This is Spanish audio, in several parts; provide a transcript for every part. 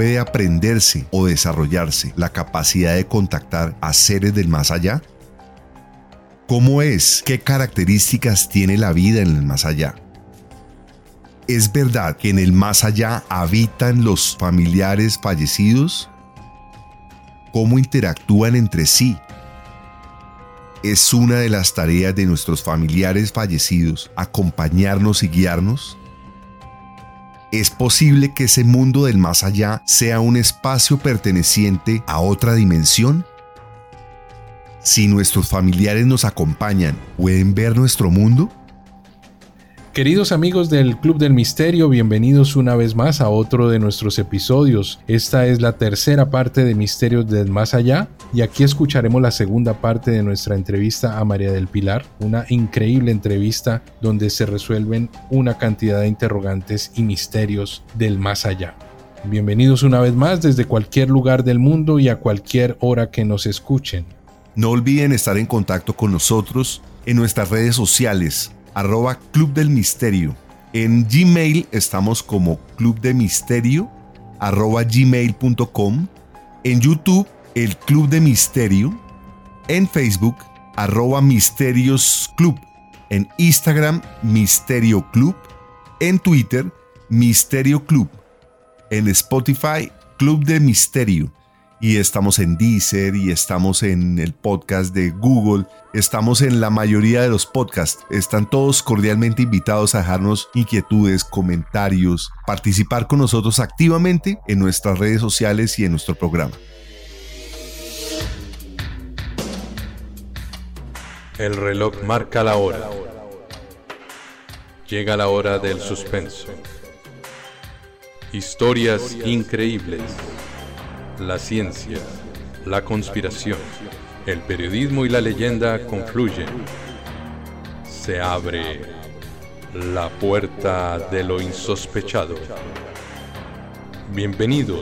¿Puede aprenderse o desarrollarse la capacidad de contactar a seres del más allá? ¿Cómo es? ¿Qué características tiene la vida en el más allá? ¿Es verdad que en el más allá habitan los familiares fallecidos? ¿Cómo interactúan entre sí? ¿Es una de las tareas de nuestros familiares fallecidos acompañarnos y guiarnos? ¿Es posible que ese mundo del más allá sea un espacio perteneciente a otra dimensión? Si nuestros familiares nos acompañan, ¿pueden ver nuestro mundo? Queridos amigos del Club del Misterio, bienvenidos una vez más a otro de nuestros episodios. Esta es la tercera parte de Misterios del Más Allá y aquí escucharemos la segunda parte de nuestra entrevista a María del Pilar, una increíble entrevista donde se resuelven una cantidad de interrogantes y misterios del más allá. Bienvenidos una vez más desde cualquier lugar del mundo y a cualquier hora que nos escuchen. No olviden estar en contacto con nosotros en nuestras redes sociales arroba Club del Misterio. En Gmail estamos como Club de Misterio arroba gmail.com. En YouTube, el Club de Misterio. En Facebook, arroba Misterios Club. En Instagram, Misterio Club. En Twitter, Misterio Club. En Spotify, Club de Misterio y estamos en Deezer y estamos en el podcast de Google, estamos en la mayoría de los podcasts. Están todos cordialmente invitados a dejarnos inquietudes, comentarios, participar con nosotros activamente en nuestras redes sociales y en nuestro programa. El reloj marca la hora. Llega la hora del suspenso. Historias increíbles la ciencia, la conspiración, el periodismo y la leyenda confluyen. Se abre la puerta de lo insospechado. Bienvenido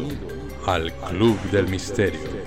al Club del Misterio.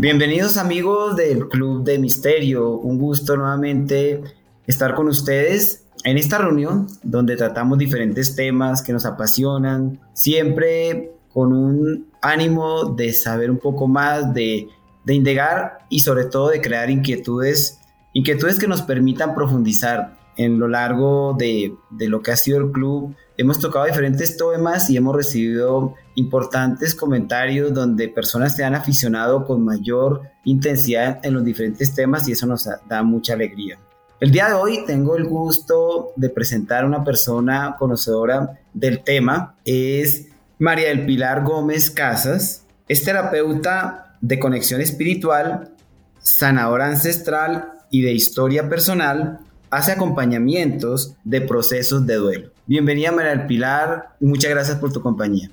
Bienvenidos amigos del Club de Misterio. Un gusto nuevamente estar con ustedes en esta reunión donde tratamos diferentes temas que nos apasionan, siempre con un ánimo de saber un poco más, de, de indagar y sobre todo de crear inquietudes, inquietudes que nos permitan profundizar en lo largo de, de lo que ha sido el club hemos tocado diferentes temas y hemos recibido importantes comentarios donde personas se han aficionado con mayor intensidad en los diferentes temas y eso nos da mucha alegría. El día de hoy tengo el gusto de presentar a una persona conocedora del tema. Es María del Pilar Gómez Casas. Es terapeuta de conexión espiritual, sanadora ancestral y de historia personal. Hace acompañamientos de procesos de duelo. Bienvenida María del Pilar y muchas gracias por tu compañía.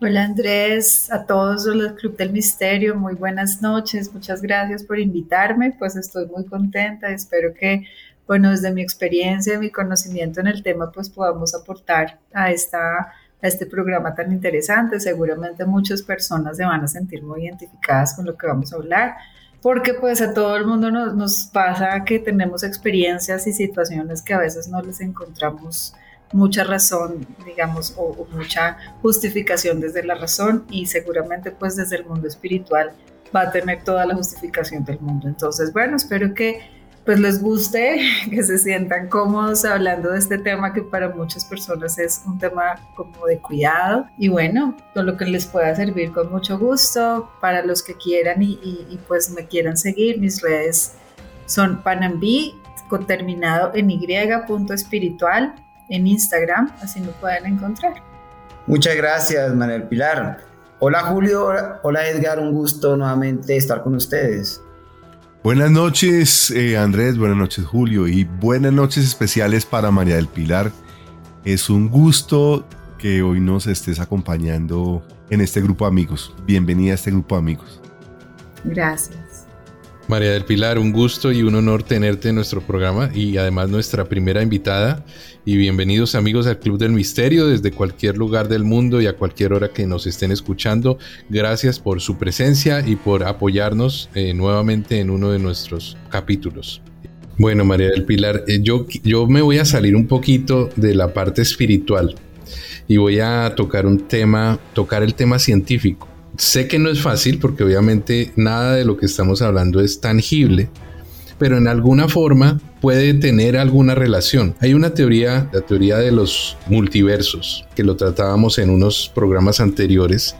Hola Andrés, a todos los Club del Misterio, muy buenas noches, muchas gracias por invitarme, pues estoy muy contenta, espero que, bueno, desde mi experiencia, mi conocimiento en el tema, pues podamos aportar a, esta, a este programa tan interesante. Seguramente muchas personas se van a sentir muy identificadas con lo que vamos a hablar, porque pues a todo el mundo nos, nos pasa que tenemos experiencias y situaciones que a veces no les encontramos mucha razón, digamos, o, mucha justificación desde la razón y seguramente pues desde el mundo espiritual va a tener toda la justificación del mundo. Entonces, bueno, espero que pues les guste, que se sientan cómodos hablando de este tema que para muchas personas es un tema como de cuidado y bueno, todo lo que les pueda servir con mucho gusto para los que quieran y, pues me quieran seguir, mis redes son panambi con terminado en y punto espiritual en Instagram, así me pueden encontrar. Muchas gracias, Manuel Pilar. Hola Julio, hola Edgar, un gusto nuevamente estar con ustedes. Buenas noches eh, Andrés, buenas noches Julio y buenas noches especiales para María del Pilar. Es un gusto que hoy nos estés acompañando en este grupo de amigos. Bienvenida a este grupo de amigos. Gracias. María del Pilar, un gusto y un honor tenerte en nuestro programa y además nuestra primera invitada. Y bienvenidos amigos al Club del Misterio desde cualquier lugar del mundo y a cualquier hora que nos estén escuchando. Gracias por su presencia y por apoyarnos eh, nuevamente en uno de nuestros capítulos. Bueno, María del Pilar, eh, yo, yo me voy a salir un poquito de la parte espiritual y voy a tocar un tema, tocar el tema científico. Sé que no es fácil porque obviamente nada de lo que estamos hablando es tangible, pero en alguna forma puede tener alguna relación. Hay una teoría, la teoría de los multiversos, que lo tratábamos en unos programas anteriores,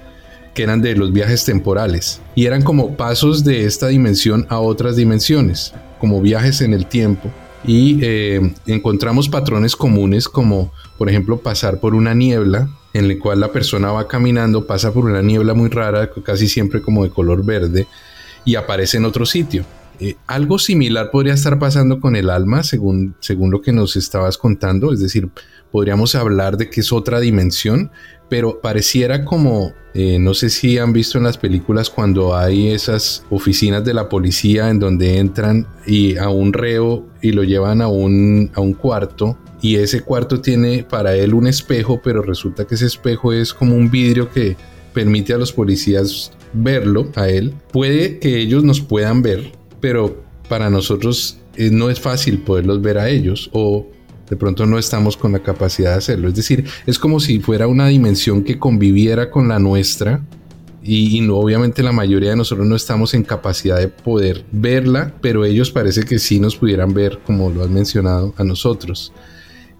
que eran de los viajes temporales, y eran como pasos de esta dimensión a otras dimensiones, como viajes en el tiempo, y eh, encontramos patrones comunes como, por ejemplo, pasar por una niebla en la cual la persona va caminando, pasa por una niebla muy rara, casi siempre como de color verde, y aparece en otro sitio. Eh, algo similar podría estar pasando con el alma, según, según lo que nos estabas contando, es decir, podríamos hablar de que es otra dimensión, pero pareciera como, eh, no sé si han visto en las películas cuando hay esas oficinas de la policía en donde entran y a un reo y lo llevan a un, a un cuarto y ese cuarto tiene para él un espejo, pero resulta que ese espejo es como un vidrio que permite a los policías verlo a él. Puede que ellos nos puedan ver, pero para nosotros eh, no es fácil poderlos ver a ellos o de pronto no estamos con la capacidad de hacerlo. Es decir, es como si fuera una dimensión que conviviera con la nuestra y, no, obviamente la mayoría de nosotros no estamos en capacidad de poder verla, pero ellos parece que sí nos pudieran ver, como lo has mencionado, a nosotros.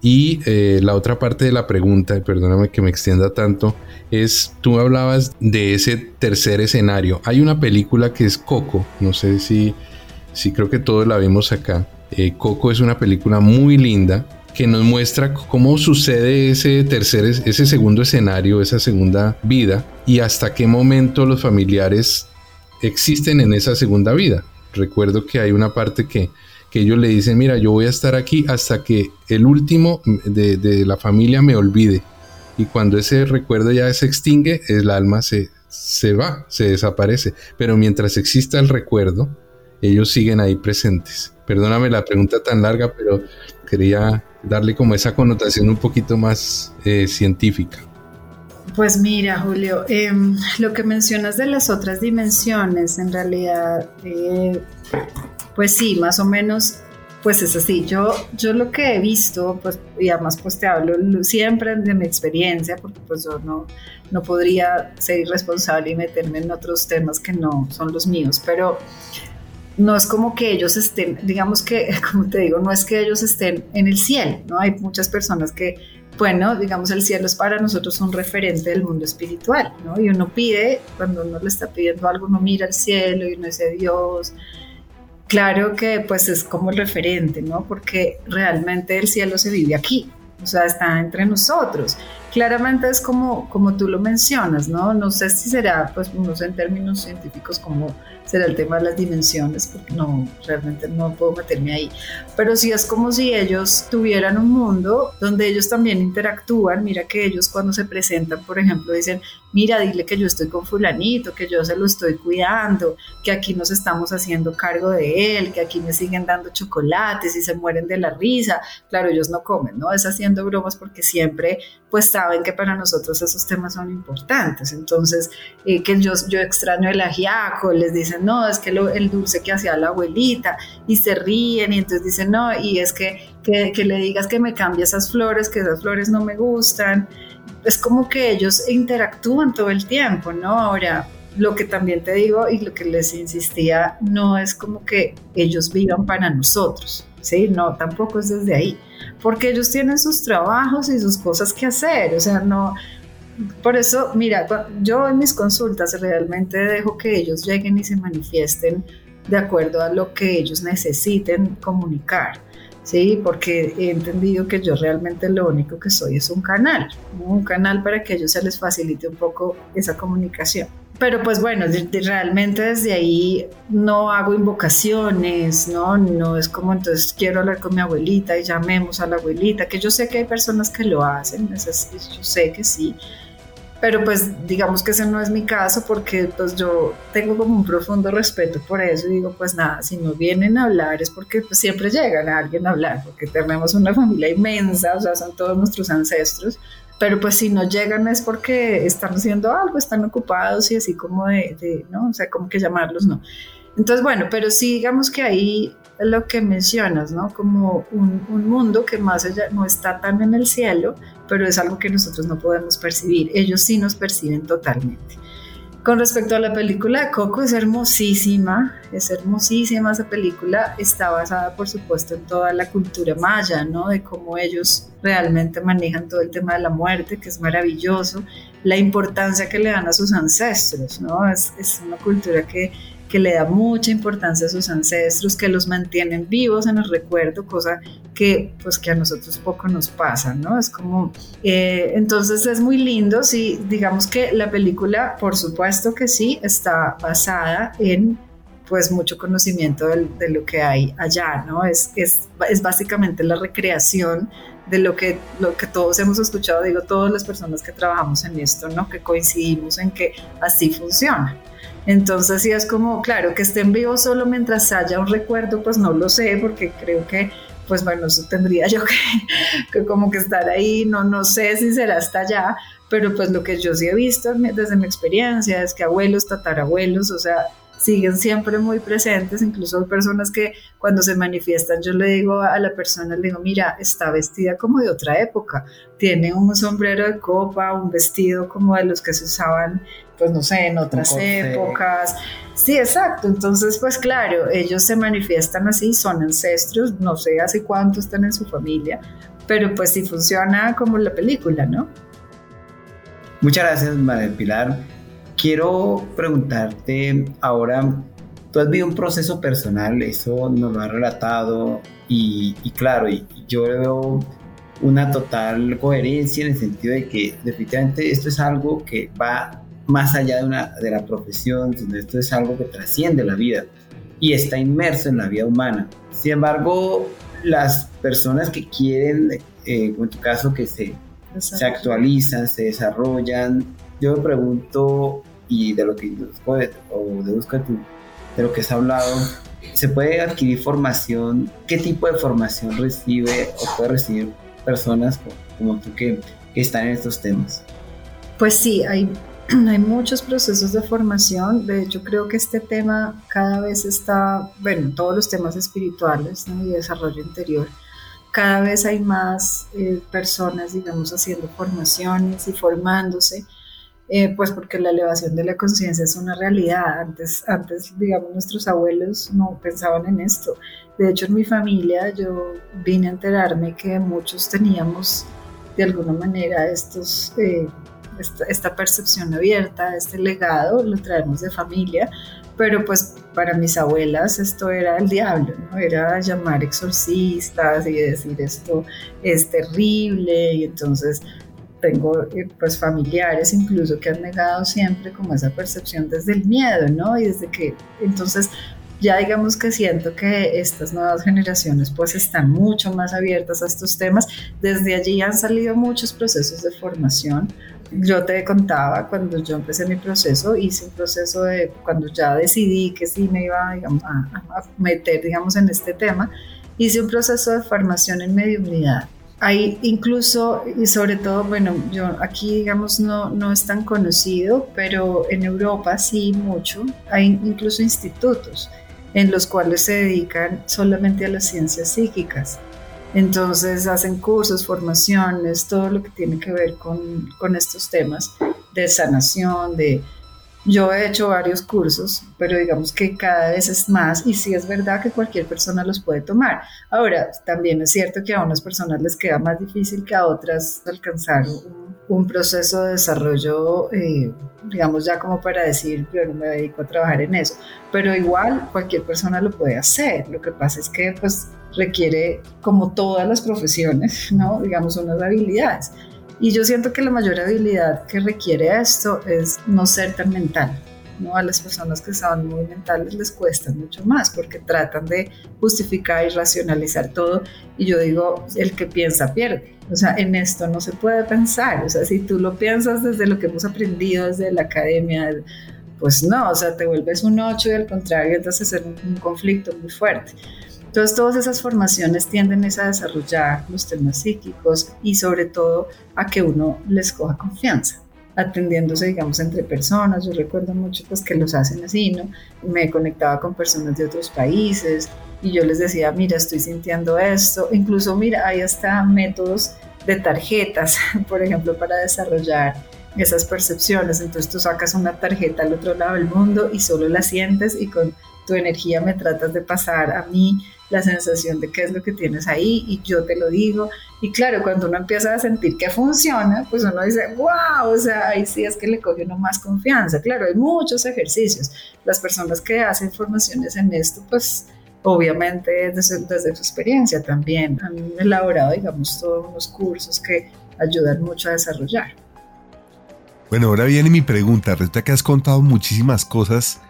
Y eh, la otra parte de la pregunta, perdóname que me extienda tanto, es, tú hablabas de ese tercer escenario. Hay una película que es Coco, no sé si, creo que todos la vimos acá. Eh, Coco es una película muy linda que nos muestra cómo sucede ese tercer, ese segundo escenario, esa segunda vida y hasta qué momento los familiares existen en esa segunda vida. Recuerdo que hay una parte que que ellos le dicen, mira, yo voy a estar aquí hasta que el último de, la familia me olvide. Y cuando ese recuerdo ya se extingue, el alma se, se va, se desaparece. Pero mientras exista el recuerdo, ellos siguen ahí presentes. Perdóname la pregunta tan larga, pero quería darle como esa connotación un poquito más eh, científica. Pues mira, Julio, em, lo que mencionas de las otras dimensiones, en realidad, eh, pues sí, más o menos, pues es así. Yo, yo lo que he visto, pues, y además pues te hablo siempre de mi experiencia, porque pues yo no, no podría ser irresponsable y meterme en otros temas que no son los míos, pero no es como que ellos estén, digamos que, como te digo, no es que ellos estén en el cielo, ¿no? Hay muchas personas que, bueno, digamos, el cielo es para nosotros un referente del mundo espiritual, ¿no? Y uno pide, cuando uno le está pidiendo algo, uno mira al cielo y uno dice Dios, claro que pues es como el referente, ¿no? Porque realmente el cielo se vive aquí, o sea, está entre nosotros. Claramente es como, como tú lo mencionas, ¿no? No sé si será, pues, en términos científicos como será el tema de las dimensiones, porque no, realmente no puedo meterme ahí. Pero sí es como si ellos tuvieran un mundo donde ellos también interactúan. Mira que ellos cuando se presentan, por ejemplo, dicen, mira, dile que yo estoy con fulanito, que yo se lo estoy cuidando, que aquí nos estamos haciendo cargo de él, que aquí me siguen dando chocolates y se mueren de la risa. Claro, ellos no comen, ¿no? Es haciendo bromas porque siempre pues saben que para nosotros esos temas son importantes. Entonces, eh, que yo, yo extraño el ajiaco, les dicen, no, es que el dulce que hacía la abuelita, y se ríen, y entonces dicen, no, y es que, que, que le digas que me cambie esas flores, que esas flores no me gustan. Es como que ellos interactúan todo el tiempo, ¿no? Ahora, lo que también te digo y lo que les insistía, no es como que ellos vivan para nosotros, ¿sí? No, tampoco es desde ahí porque ellos tienen sus trabajos y sus cosas que hacer, o sea, no, por eso, mira, yo en mis consultas realmente dejo que ellos lleguen y se manifiesten de acuerdo a lo que ellos necesiten comunicar, ¿sí? Porque he entendido que yo realmente lo único que soy es un canal, un canal para que a ellos se les facilite un poco esa comunicación pero pues bueno, realmente desde ahí no hago invocaciones, ¿no? No es como entonces quiero hablar con mi abuelita y llamemos a la abuelita, que yo sé que hay personas que lo hacen, yo sé que sí, pero pues digamos que ese no es mi caso porque pues yo tengo como un profundo respeto por eso y digo pues nada, si no vienen a hablar es porque pues, siempre llegan a alguien a hablar, porque tenemos una familia inmensa, o sea, son todos nuestros ancestros, pero pues si no llegan es porque están haciendo algo, están ocupados y así como de, de ¿no? O sea, como que llamarlos, no. Entonces, bueno, pero sí digamos que ahí lo que mencionas, ¿no? Como un, un, mundo que más allá no está tan en el cielo, pero es algo que nosotros no podemos percibir. Ellos sí nos perciben totalmente. Con respecto a la película Coco, es hermosísima, es hermosísima esa película, está basada por supuesto en toda la cultura maya, ¿no? De cómo ellos realmente manejan todo el tema de la muerte, que es maravilloso, la importancia que le dan a sus ancestros, ¿no? Es, es una cultura que que le da mucha importancia a sus ancestros, que los mantienen vivos en el recuerdo, cosa que pues que a nosotros poco nos pasa, ¿no? Es como, eh, entonces es muy lindo, sí, digamos que la película, por supuesto que sí, está basada en pues mucho conocimiento de, de lo que hay allá, ¿no? Es, es, es básicamente la recreación de lo que, lo que todos hemos escuchado, digo, todas las personas que trabajamos en esto, ¿no? Que coincidimos en que así funciona. Entonces sí es como, claro, que estén vivos solo mientras haya un recuerdo, pues no lo sé, porque creo que, pues bueno, eso tendría yo que, como que estar ahí, no, no sé si será hasta allá, pero pues lo que yo sí he visto desde mi experiencia es que abuelos, tatarabuelos, o sea, siguen siempre muy presentes, incluso personas que cuando se manifiestan yo le digo a la persona, le digo, mira, está vestida como de otra época, tiene un sombrero de copa, un vestido como de los que se usaban, pues no sé, en otras épocas. Sí, exacto, entonces pues claro, ellos se manifiestan así, son ancestros, no sé hace cuánto están en su familia, pero pues sí funciona como la película, ¿no? Muchas gracias, María Pilar quiero preguntarte ahora, tú has vivido un proceso personal, eso nos lo has relatado y, claro, y, yo veo una total coherencia en el sentido de que definitivamente esto es algo que va más allá de, una, de la profesión, sino esto es algo que trasciende la vida y está inmerso en la vida humana. Sin embargo, las personas que quieren, eh, en tu caso, que se, se actualizan, se desarrollan, yo me pregunto, y de lo que deduzco de, o deduzco de, lo que has hablado, ¿se puede adquirir formación? ¿Qué tipo de formación recibe o puede recibir personas como, tú que, están en estos temas? Pues sí, hay, muchos procesos de formación. De hecho, creo que este tema cada vez está, bueno, todos los temas espirituales y desarrollo interior cada vez hay más eh, personas, digamos, haciendo formaciones y formándose. Eh, pues porque la elevación de la conciencia es una realidad. Antes, antes, digamos, nuestros abuelos no pensaban en esto. De hecho, en mi familia yo vine a enterarme que muchos teníamos de alguna manera estos, eh, esta, percepción abierta, este legado, lo traemos de familia, pero pues para mis abuelas esto era el diablo, ¿no? Era llamar exorcistas y decir esto es terrible y entonces tengo eh, pues familiares incluso que han negado siempre como esa percepción desde el miedo, ¿no? Y desde que entonces ya digamos que siento que estas nuevas generaciones pues están mucho más abiertas a estos temas. Desde allí han salido muchos procesos de formación. Yo te contaba cuando yo empecé mi proceso, hice un proceso de cuando ya decidí que sí me iba digamos, a, a meter digamos en este tema, hice un proceso de formación en mediunidad hay incluso, y sobre todo, bueno, yo aquí digamos no, no es tan conocido, pero en Europa sí mucho, hay incluso institutos en los cuales se dedican solamente a las ciencias psíquicas. Entonces hacen cursos, formaciones, todo lo que tiene que ver con, con estos temas de sanación, de, yo he hecho varios cursos, pero digamos que cada vez es más y sí es verdad que cualquier persona los puede tomar. Ahora, también es cierto que a unas personas les queda más difícil que a otras alcanzar un, proceso de desarrollo, eh, digamos ya como para decir, yo no me dedico a trabajar en eso, pero igual cualquier persona lo puede hacer. Lo que pasa es que pues requiere, como todas las profesiones, ¿no? digamos unas habilidades. Y yo siento que la mayor habilidad que requiere esto es no ser tan mental. ¿no? A las personas que son muy mentales les cuesta mucho más porque tratan de justificar y racionalizar todo. Y yo digo, el que piensa pierde. O sea, en esto no se puede pensar. O sea, si tú lo piensas desde lo que hemos aprendido desde la academia, pues no, o sea, te vuelves un 8 y al contrario, entonces es un conflicto muy fuerte. Entonces, todas esas formaciones tienden a desarrollar los temas psíquicos y sobre todo a que uno les coja confianza atendiéndose, digamos, entre personas. Yo recuerdo mucho pues que los hacen así, ¿no? Me conectaba con personas de otros países y yo les decía, mira, estoy sintiendo esto. Incluso, mira, hay hasta métodos de tarjetas, por ejemplo, para desarrollar esas percepciones. Entonces tú sacas una tarjeta al otro lado del mundo y solo la sientes y con tu energía me tratas de pasar a mí la sensación de qué es lo que tienes ahí y yo te lo digo. Y claro, cuando uno empieza a sentir que funciona, pues uno dice, wow, o sea, ahí sí es que le coge uno más confianza. Claro, hay muchos ejercicios. Las personas que hacen formaciones en esto, pues obviamente desde, desde su experiencia también han elaborado, digamos, todos unos cursos que ayudan mucho a desarrollar. Bueno, ahora viene mi pregunta. Resulta que has contado muchísimas cosas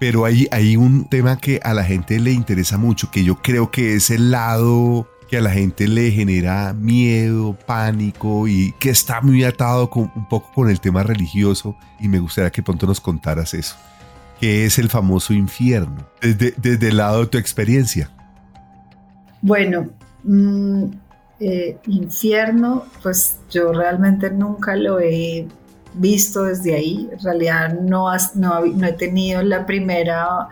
pero hay, hay un tema que a la gente le interesa mucho, que yo creo que es el lado que a la gente le genera miedo, pánico y que está muy atado con, un poco con el tema religioso y me gustaría que pronto nos contaras eso, que es el famoso infierno, desde, el lado de tu experiencia. Bueno, mm, eh, infierno, pues yo realmente nunca lo he visto desde ahí. En realidad no, no, he tenido la primera,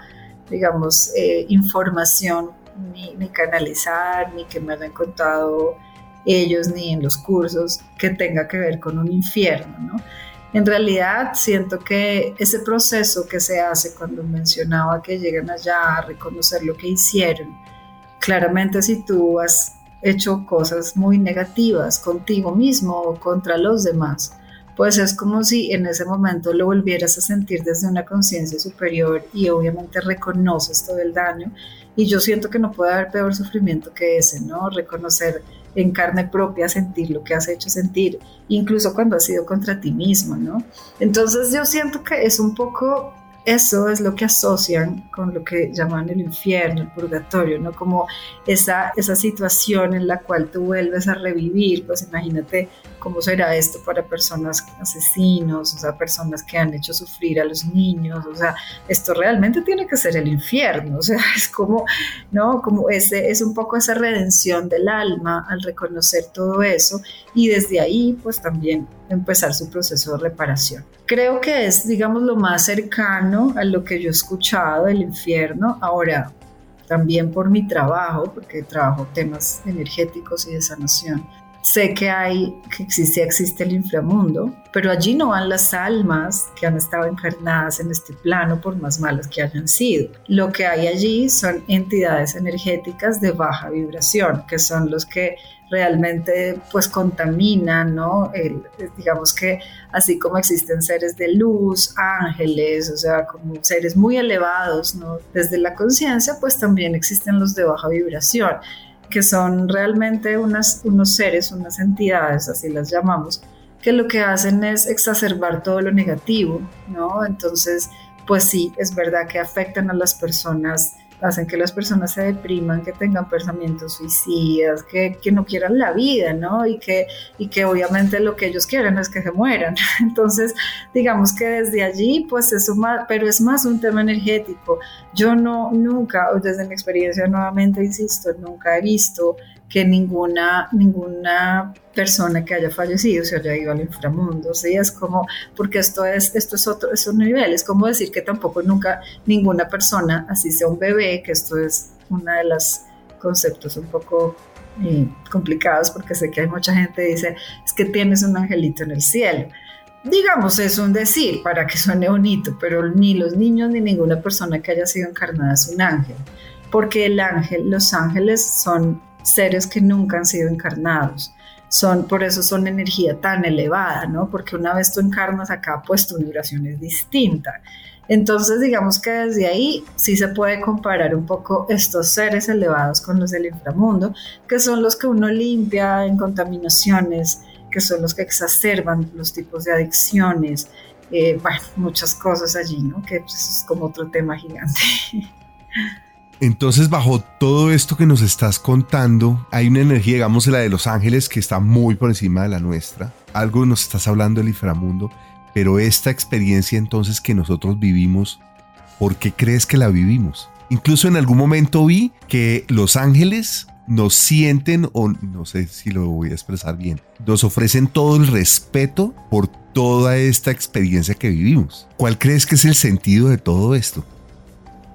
digamos, eh, información ni, ni, canalizar, ni que me hayan contado ellos, ni en los cursos que tenga que ver con un infierno, ¿no? En realidad siento que ese proceso que se hace cuando mencionaba que llegan allá a reconocer lo que hicieron, claramente si tú has hecho cosas muy negativas contigo mismo o contra los demás, pues es como si en ese momento lo volvieras a sentir desde una conciencia superior y obviamente reconoces todo el daño. Y yo siento que no puede haber peor sufrimiento que ese, ¿no? Reconocer en carne propia, sentir lo que has hecho sentir, incluso cuando ha sido contra ti mismo, ¿no? Entonces yo siento que es un poco eso es lo que asocian con lo que llaman el infierno, el purgatorio, ¿no? Como esa, esa situación en la cual tú vuelves a revivir, pues imagínate cómo será esto para personas asesinos, o sea, personas que han hecho sufrir a los niños, o sea, esto realmente tiene que ser el infierno, o sea, es como, ¿no? Como ese, es un poco esa redención del alma al reconocer todo eso y desde ahí, pues también empezar su proceso de reparación. Creo que es, digamos, lo más cercano a lo que yo he escuchado del infierno. Ahora, también por mi trabajo, porque trabajo temas energéticos y de sanación, sé que existe, el inframundo, pero allí no van las almas que han estado encarnadas en este plano por más malas que hayan sido. Lo que hay allí son entidades energéticas de baja vibración, que son los que realmente pues contaminan, ¿no? digamos que así como existen seres de luz, ángeles, o sea, como seres muy elevados. Desde la conciencia, pues también existen los de baja vibración, que son realmente unos seres, unas entidades, así las llamamos, que lo que hacen es exacerbar todo lo negativo, ¿no? Entonces, pues sí, es verdad que afectan a las personas hacen que las personas se depriman, que tengan pensamientos suicidas, que, que, no quieran la vida, ¿no? Y que, y que obviamente lo que ellos quieren es que se mueran. Entonces, digamos que desde allí, pues es suma, pero es más un tema energético. Yo no, nunca, desde mi experiencia nuevamente, insisto, nunca he visto que ninguna, ninguna persona que haya fallecido se haya ido al inframundo, ¿sí? Es como, porque esto es, esto es otro, es un nivel, es como decir que tampoco nunca ninguna persona, así sea un bebé, que esto es uno de los conceptos un poco eh, complicados, porque sé que hay mucha gente que dice, es que tienes un angelito en el cielo. Digamos, es un decir para que suene bonito, pero ni los niños ni ninguna persona que haya sido encarnada es un ángel, porque el ángel, los ángeles son seres que nunca han sido encarnados. Son, por eso son energía tan elevada, ¿no? Porque una vez tú encarnas acá, pues tu vibración es distinta. Entonces, digamos que desde ahí sí se puede comparar un poco estos seres elevados con los del inframundo, que son los que uno limpia en contaminaciones, que son los que exacerban los tipos de adicciones, eh, muchas cosas allí, ¿no? Que pues, es como otro tema gigante. Entonces, bajo todo esto que nos estás contando, hay una energía, digamos, la de los ángeles, que está muy por encima de la nuestra. Algo nos estás hablando del inframundo, pero esta experiencia entonces que nosotros vivimos, ¿por qué crees que la vivimos? Incluso en algún momento vi que los ángeles nos sienten, o no sé si lo voy a expresar bien, nos ofrecen todo el respeto por toda esta experiencia que vivimos. ¿Cuál crees que es el sentido de todo esto?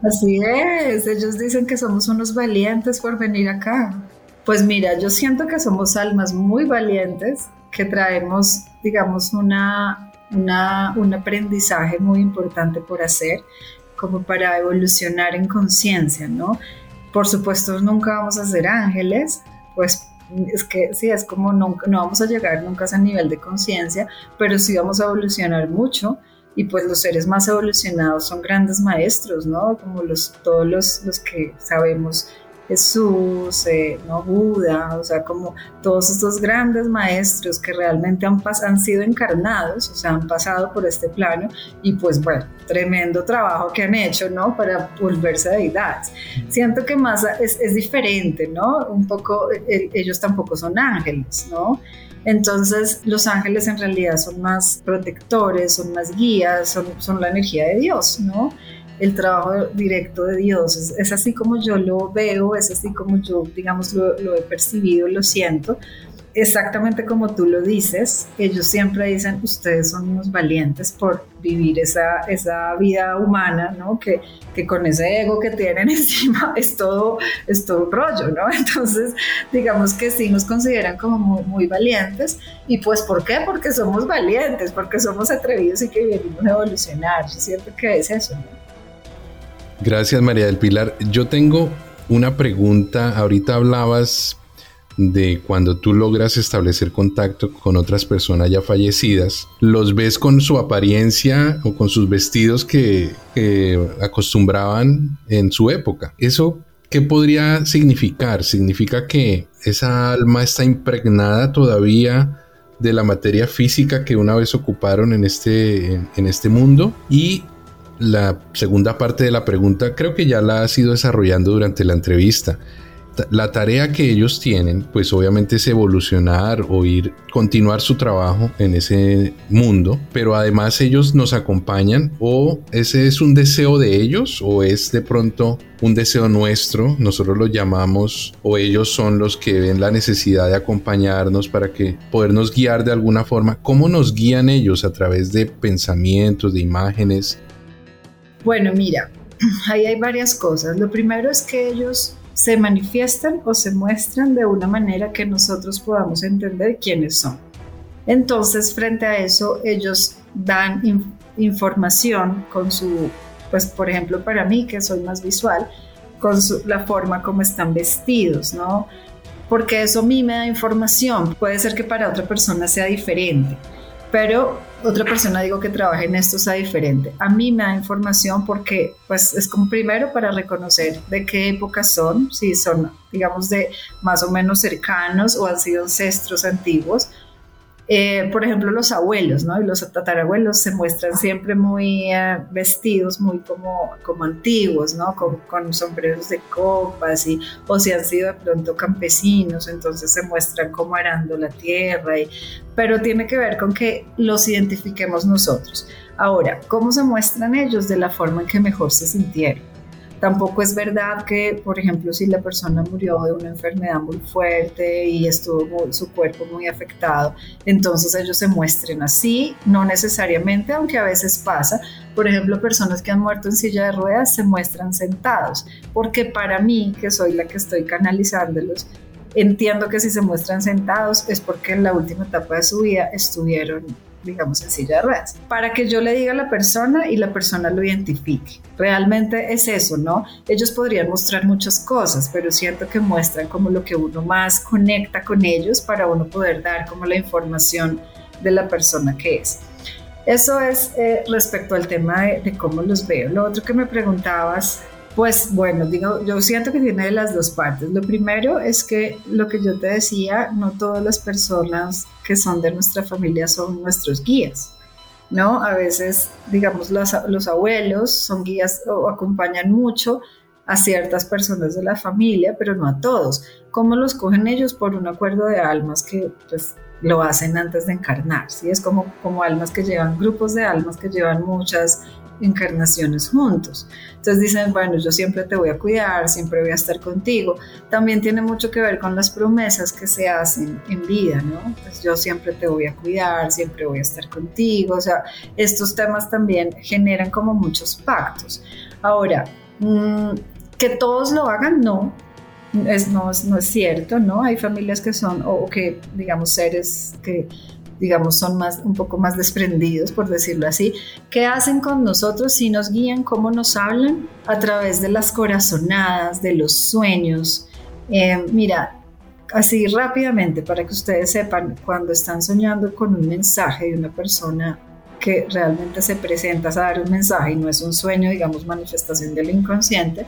Así es, ellos dicen que somos unos valientes por venir acá. Pues mira, yo siento que somos almas muy valientes, que traemos, digamos, una, una, un aprendizaje muy importante por hacer, como para evolucionar en conciencia, ¿no? Por supuesto, nunca vamos a ser ángeles, pues es que sí, es como no, no vamos a llegar nunca a ese nivel de conciencia, pero sí vamos a evolucionar mucho y pues los seres más evolucionados son grandes maestros, ¿no? Como todos los, los que sabemos Jesús, eh, ¿no? Buda, o sea, como todos estos grandes maestros que realmente han, han sido encarnados, o sea, han pasado por este plano y pues bueno, tremendo trabajo que han hecho, ¿no? Para volverse deidades. Siento que más es, es diferente, ¿no? Un poco, ellos tampoco son ángeles, ¿no? Entonces los ángeles en realidad son más protectores, son más guías, son, son la energía de Dios, ¿no? El trabajo directo de Dios es, así como yo lo veo, es así como yo, digamos, lo, lo he percibido, lo siento exactamente como tú lo dices, ellos siempre dicen, ustedes son unos valientes por vivir esa, esa vida humana, ¿no? Que, que con ese ego que tienen encima es todo, es todo rollo, ¿no? Entonces, digamos que sí nos consideran como muy, valientes. ¿Y pues por qué? Porque somos valientes, porque somos atrevidos y que venimos a evolucionar. Yo siento que es eso, Gracias, María del Pilar. Yo tengo una pregunta. Ahorita hablabas de cuando tú logras establecer contacto con otras personas ya fallecidas, los ves con su apariencia o con sus vestidos que, acostumbraban en su época. Eso ¿Qué podría significar? Significa que esa alma está impregnada todavía de la materia física que una vez ocuparon en este, en este mundo. Y la segunda parte de la pregunta creo que ya la has ido desarrollando durante la entrevista la tarea que ellos tienen, pues obviamente es evolucionar o ir, continuar su trabajo en ese mundo, pero además ellos nos acompañan o ese es un deseo de ellos o es de pronto un deseo nuestro, nosotros lo llamamos o ellos son los que ven la necesidad de acompañarnos para que podernos guiar de alguna forma. ¿Cómo nos guían ellos a través de pensamientos, de imágenes? Bueno, mira, ahí hay varias cosas. Lo primero es que ellos se manifiestan o se muestran de una manera que nosotros podamos entender quiénes son. Entonces, frente a eso, ellos dan información con su, pues por ejemplo, para mí, que soy más visual, con la forma como están vestidos, ¿no? Porque eso a mí me da información. Puede ser que para otra persona sea diferente pero otra persona digo que trabaja en esto sea diferente. A mí me da información porque pues es como primero para reconocer de qué época son, si son digamos de más o menos cercanos o han sido ancestros antiguos eh, por ejemplo, los abuelos, ¿no? Y los tatarabuelos se muestran siempre muy eh, vestidos, muy como, como antiguos, ¿no? Con, con, sombreros de copas, y, o si han sido de pronto campesinos, entonces se muestran como arando la tierra, y, pero tiene que ver con que los identifiquemos nosotros. Ahora, ¿cómo se muestran ellos? De la forma en que mejor se sintieron. Tampoco es verdad que, por ejemplo, si la persona murió de una enfermedad muy fuerte y estuvo su cuerpo muy afectado, entonces ellos se muestren así, no necesariamente, aunque a veces pasa. Por ejemplo, personas que han muerto en silla de ruedas se muestran sentados, porque para mí, que soy la que estoy canalizándolos, entiendo que si se muestran sentados es porque en la última etapa de su vida estuvieron digamos, en silla de ruedas, para que yo le diga a la persona y la persona lo identifique. Realmente es eso, ¿no? Ellos podrían mostrar muchas cosas, pero siento que muestran como lo que uno más conecta con ellos para uno poder dar como la información de la persona que es. Eso es eh, respecto al tema de, de cómo los veo. Lo otro que me preguntabas pues bueno, digo, yo siento que tiene las dos partes. Lo primero es que lo que yo te decía, no todas las personas que son de nuestra familia son nuestros guías. ¿no? A veces, digamos, los, los abuelos son guías o acompañan mucho a ciertas personas de la familia, pero no a todos. ¿Cómo los cogen ellos? Por un acuerdo de almas que pues, lo hacen antes de encarnar, ¿sí? Es como, como almas que llevan, grupos de almas que llevan muchas encarnaciones juntos. Entonces dicen, bueno, yo siempre te voy a cuidar, siempre voy a estar contigo. También tiene mucho que ver con las promesas que se hacen en vida, ¿no? Pues yo siempre te voy a cuidar, siempre voy a estar contigo. O sea, estos temas también generan como muchos pactos. Ahora, mm, que todos lo hagan, no. Es, no, no es cierto, ¿no? Hay familias que son, o que, digamos, seres que digamos, son más, un poco más desprendidos, por decirlo así. ¿Qué hacen con nosotros? Si nos guían, ¿cómo nos hablan? A través de las corazonadas, de los sueños. Eh, mira, así rápidamente, para que ustedes sepan, cuando están soñando con un mensaje de una persona que realmente se presenta a dar un mensaje y no es un sueño, digamos, manifestación del inconsciente,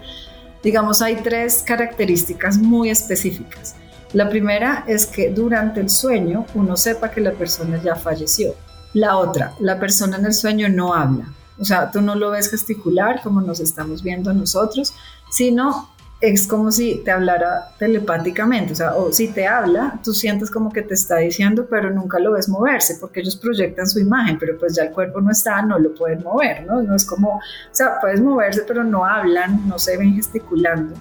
digamos, hay tres características muy específicas. La primera es que durante el sueño uno sepa que la persona ya falleció. La otra, la persona en el sueño no habla. O sea, tú no lo ves gesticular como nos estamos viendo nosotros, sino es como si te hablara telepáticamente, o sea, o si te habla, tú sientes como que te está diciendo, pero nunca lo ves moverse, porque ellos proyectan su imagen, pero pues ya el cuerpo no está, no lo pueden mover, ¿no? No es como, o sea, puedes moverse, pero no hablan, no se ven gesticulando.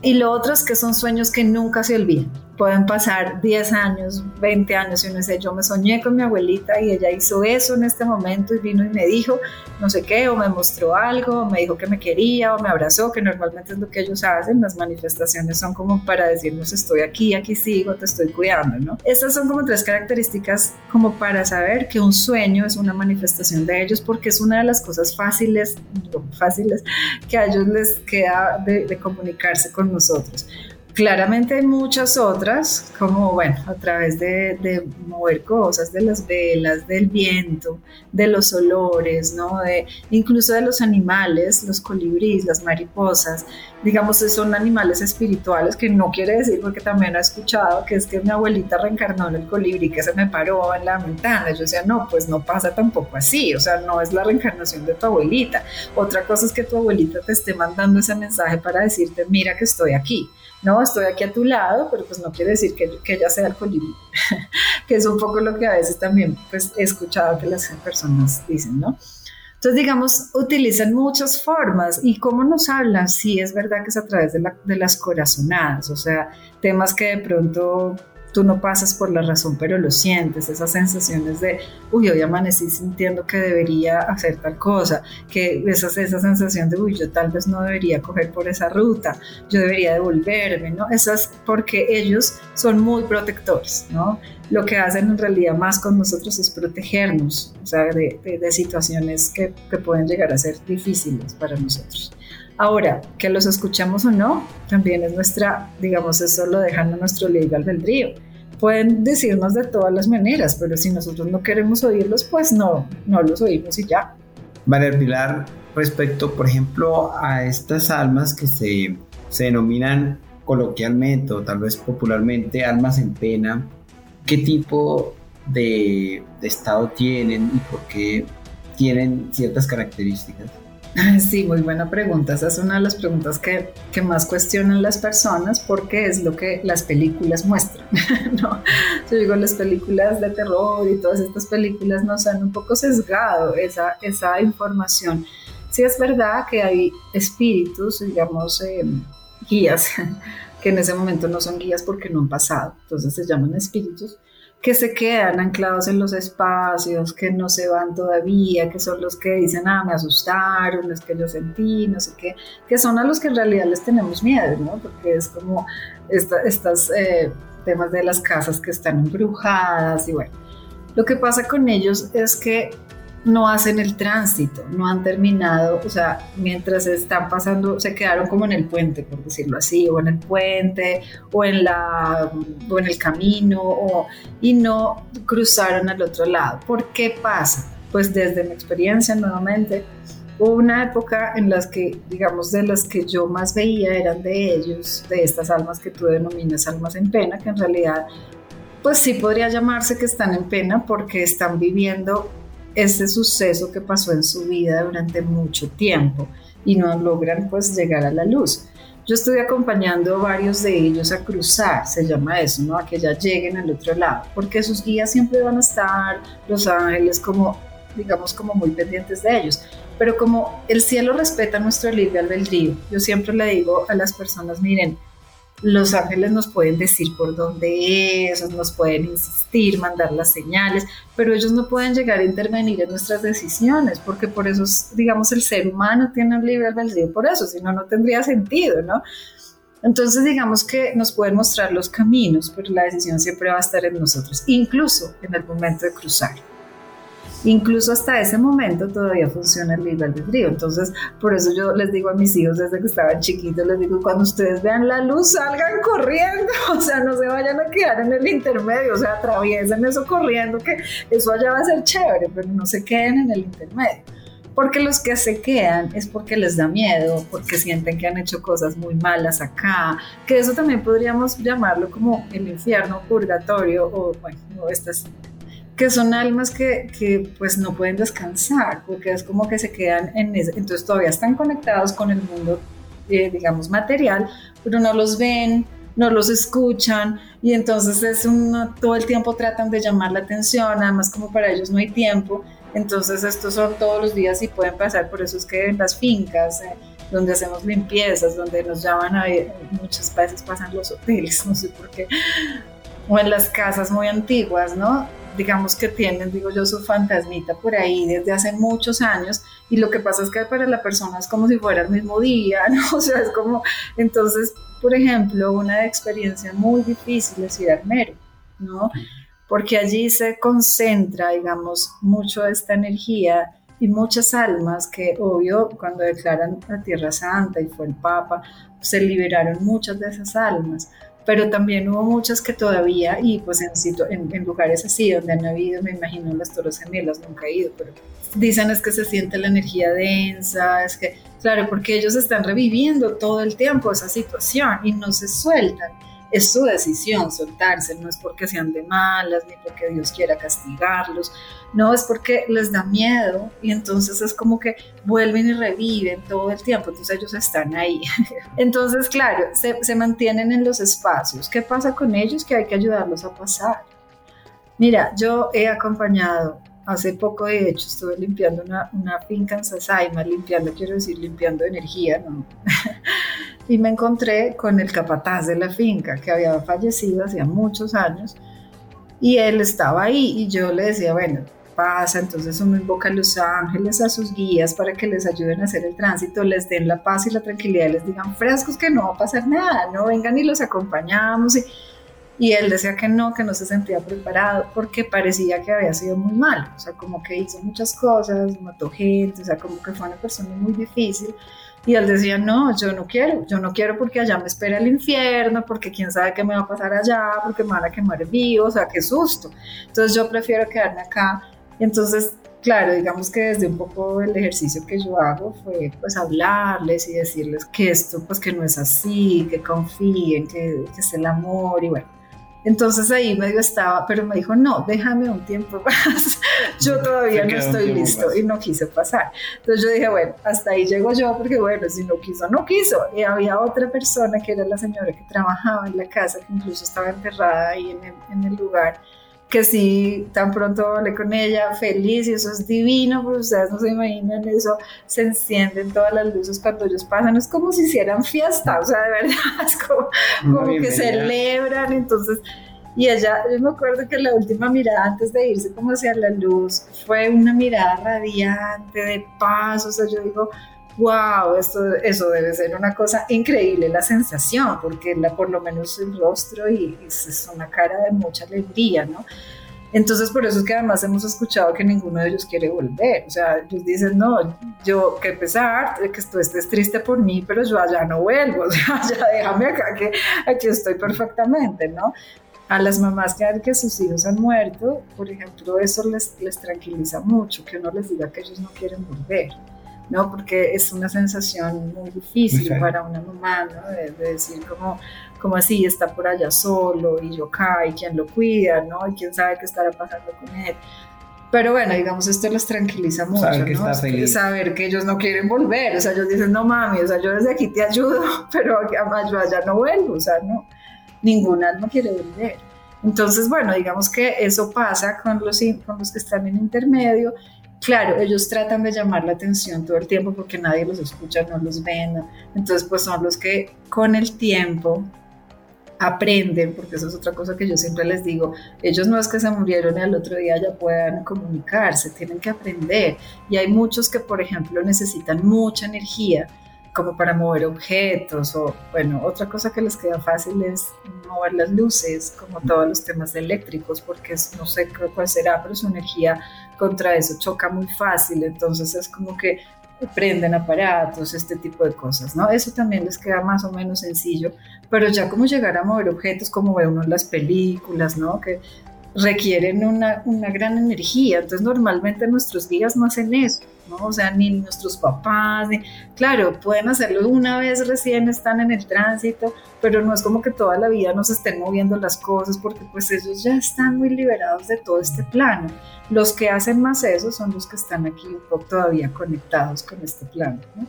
Y lo otro es que son sueños que nunca se olvidan pueden pasar 10 años, 20 años y uno dice, yo me soñé con mi abuelita y ella hizo eso en este momento y vino y me dijo no sé qué, o me mostró algo, o me dijo que me quería, o me abrazó, que normalmente es lo que ellos hacen, las manifestaciones son como para decirnos estoy aquí, aquí sigo, te estoy cuidando, ¿no? Estas son como tres características como para saber que un sueño es una manifestación de ellos porque es una de las cosas fáciles, fáciles que a ellos les queda de, de comunicarse con nosotros. Claramente hay muchas otras, como bueno, a través de, mover cosas, de las velas, del viento, de los olores, ¿no? De, incluso de los animales, los colibríes, las mariposas, digamos, son animales espirituales, que no quiere decir, porque también he escuchado que es que mi abuelita reencarnó en el colibrí que se me paró en la ventana. Yo decía, no, pues no pasa tampoco así, o sea, no es la reencarnación de tu abuelita. Otra cosa es que tu abuelita te esté mandando ese mensaje para decirte, mira que estoy aquí no, estoy aquí a tu lado, pero pues no quiere decir que, que ella sea colibrí, que es un poco lo que a veces también pues he escuchado que las personas dicen, ¿no? Entonces, digamos, utilizan muchas formas. ¿Y cómo nos hablan? Sí, es verdad que es a través de, de las corazonadas, o sea, temas que de pronto tú no pasas por la razón, pero lo sientes, esas sensaciones de, uy, hoy amanecí sintiendo que debería hacer tal cosa, que esa, esa sensación de, uy, yo tal vez no debería coger por esa ruta, yo debería devolverme, ¿no? Esas porque ellos son muy protectores, ¿no? Lo que hacen en realidad más con nosotros es protegernos, o sea, de, de, situaciones que, que pueden llegar a ser difíciles para nosotros. Ahora, que los escuchamos o no, también es nuestra, digamos, eso lo dejan a nuestro libre albedrío. Pueden decirnos de todas las maneras, pero si nosotros no queremos oírlos, pues no, no los oímos y ya. María Pilar, respecto, por ejemplo, a estas almas que se, se denominan coloquialmente o tal vez popularmente almas en pena, ¿qué tipo de, de estado tienen y por qué tienen ciertas características? Sí, muy buena pregunta. Esa es una de las preguntas que, que, más cuestionan las personas porque es lo que las películas muestran. ¿no? Yo digo, las películas de terror y todas estas películas nos han un poco sesgado esa, esa información. Sí es verdad que hay espíritus, digamos, em, guías, que en ese momento no son guías porque no han pasado, entonces se llaman espíritus que se quedan anclados en los espacios, que no se van todavía, que son los que dicen, ah, me asustaron, es que yo sentí, no sé qué, que son a los que en realidad les tenemos miedo, ¿no? Porque es como estos eh, temas de las casas que están embrujadas y bueno. Lo que pasa con ellos es que no hacen el tránsito, no han terminado, o sea, mientras están pasando, se quedaron como en el puente, por decirlo así, o en el puente, o en, la, o en el camino, o, y no cruzaron al otro lado. ¿Por qué pasa? Pues desde mi experiencia, nuevamente, hubo una época en las que, digamos, de las que yo más veía eran de ellos, de estas almas que tú denominas almas en pena, que en realidad, pues sí podría llamarse que están en pena porque están viviendo ese suceso que pasó en su vida durante mucho tiempo y no logran pues llegar a la luz. Yo estoy acompañando a varios de ellos a cruzar, se llama eso, ¿no? A que ya lleguen al otro lado, porque sus guías siempre van a estar, los ángeles, como, digamos, como muy pendientes de ellos. Pero como el cielo respeta nuestro libre albedrío, yo siempre le digo a las personas, miren, los ángeles nos pueden decir por dónde es, nos pueden insistir, mandar las señales, pero ellos no pueden llegar a intervenir en nuestras decisiones, porque por eso, digamos, el ser humano tiene un libre albedrío por eso, si no, no tendría sentido, ¿no? Entonces, digamos que nos pueden mostrar los caminos, pero la decisión siempre va a estar en nosotros, incluso en el momento de cruzar. Incluso hasta ese momento todavía funciona el libre albedrío. Entonces, por eso yo les digo a mis hijos desde que estaban chiquitos, les digo, cuando ustedes vean la luz, salgan corriendo, o sea, no se vayan a quedar en el intermedio, o sea, atraviesen eso corriendo, que eso allá va a ser chévere, pero no se queden en el intermedio. Porque los que se quedan es porque les da miedo, porque sienten que han hecho cosas muy malas acá, que eso también podríamos llamarlo como el infierno, purgatorio o, bueno, estas que son almas que, que, pues no pueden descansar, porque es como que se quedan en ese, entonces todavía están conectados con el mundo, eh, digamos, material, pero no los ven, no los escuchan y entonces es un, todo el tiempo tratan de llamar la atención, además como para ellos no hay tiempo, entonces estos son todos los días y pueden pasar, por eso es que en las fincas, eh, donde hacemos limpiezas, donde nos llaman a muchas veces pasan los hoteles, no sé por qué, o en las casas muy antiguas, ¿no? Digamos que tienen, digo yo, su fantasmita por ahí desde hace muchos años y lo que pasa es que para la persona es como si fuera el mismo día, ¿no? O sea, es como, entonces, por ejemplo, una experiencia muy difícil es ir al mero, ¿no? Porque allí se concentra, digamos, mucho esta energía y muchas almas que, obvio, cuando declaran la Tierra Santa y fue el Papa, se liberaron muchas de esas almas pero también hubo muchas que todavía, y pues en, en, en, lugares así donde han habido, me imagino las Torres Gemelas, nunca he ido, pero dicen es que se siente la energía densa, es que, claro, porque ellos están reviviendo todo el tiempo esa situación y no se sueltan es su decisión soltarse, no es porque sean de malas ni porque Dios quiera castigarlos, no es porque les da miedo y entonces es como que vuelven y reviven todo el tiempo, entonces ellos están ahí. Entonces, claro, se, mantienen en los espacios. ¿Qué pasa con ellos? Que hay que ayudarlos a pasar. Mira, yo he acompañado Hace poco, de hecho, estuve limpiando una, una finca en Sasaima, limpiando, quiero decir, limpiando energía, ¿no? y me encontré con el capataz de la finca, que había fallecido hacía muchos años, y él estaba ahí, y yo le decía, bueno, pasa, entonces uno invoca a los ángeles, a sus guías, para que les ayuden a hacer el tránsito, les den la paz y la tranquilidad, les digan frescos que no va a pasar nada, no vengan y los acompañamos, y y él decía que no, que no se sentía preparado porque parecía que había sido muy malo, o sea, como que hizo muchas cosas, mató gente, o sea, como que fue una persona muy difícil. Y él decía, no, yo no quiero, yo no quiero porque allá me espera el infierno, porque quién sabe qué me va a pasar allá, porque me van a quemar vivo, o sea, qué susto. Entonces yo prefiero quedarme acá. Entonces, claro, digamos que desde un poco el ejercicio que yo hago fue pues hablarles y decirles que esto pues que no es así, que confíen, que, que es el amor y bueno entonces ahí medio estaba, pero me dijo, no, déjame un tiempo más, yo todavía no estoy listo y no quise pasar. Entonces yo dije, bueno, hasta ahí llego yo porque bueno, si no quiso, no quiso. Y había otra persona que era la señora que trabajaba en la casa, que incluso estaba enterrada ahí en el, en el lugar que sí, tan pronto hablé con ella, feliz, y eso es divino, pues ustedes no se imaginan eso, se encienden todas las luces cuando ellos pasan, es como si hicieran fiesta, o sea, de verdad, es como, que celebran, entonces, y ella, yo me acuerdo que la última mirada antes de irse como hacia la luz fue una mirada radiante, de paz, o sea, yo digo, wow, esto, eso debe ser una cosa increíble, la sensación, porque la, por lo menos el rostro y, es una cara de mucha alegría, ¿no? Entonces, por eso es que además hemos escuchado que ninguno de ellos quiere volver. O sea, ellos dicen, no, yo, qué pesar que tú estés triste por mí, pero yo allá no vuelvo. O sea, ya déjame acá que aquí estoy perfectamente, ¿no? A las mamás que, que sus hijos han muerto, por ejemplo, eso les, les tranquiliza mucho, que uno les diga que ellos no quieren volver. ¿No? Porque es una sensación muy difícil para una mamá, ¿no? De, decir como, como así, está por allá solo y yo acá y quién lo cuida, ¿no? Y quién sabe qué estará pasando con él. Pero bueno, digamos, esto les tranquiliza mucho, saber que, ¿no? saber que ellos no quieren volver, o sea, ellos dicen, no mami, o sea, yo desde aquí te ayudo, pero yo allá no vuelvo, o sea, no, ningún alma quiere volver. Entonces, bueno, digamos que eso pasa con los, con los que están en intermedio. Claro, ellos tratan de llamar la atención todo el tiempo porque nadie los escucha, no los ven. Entonces, pues son los que con el tiempo aprenden, porque eso es otra cosa que yo siempre les digo, ellos no es que se murieron y al otro día ya puedan comunicarse, tienen que aprender. Y hay muchos que, por ejemplo, necesitan mucha energía como para mover objetos o, bueno, otra cosa que les queda fácil es mover las luces, como todos los temas eléctricos, porque no sé cuál será, pero su energía contra eso choca muy fácil, entonces es como que prenden aparatos, este tipo de cosas, ¿no? Eso también les queda más o menos sencillo, pero ya como llegar a mover objetos como ve uno en las películas, ¿no? Que requieren una, una gran energía, entonces normalmente nuestros días no hacen eso, ¿no? O sea, ni nuestros papás, claro, pueden hacerlo una vez recién están en el tránsito, pero no es como que toda la vida nos estén moviendo las cosas porque pues ellos ya están muy liberados de todo este plano. Los que hacen más eso son los que están aquí un poco todavía conectados con este plano, ¿no?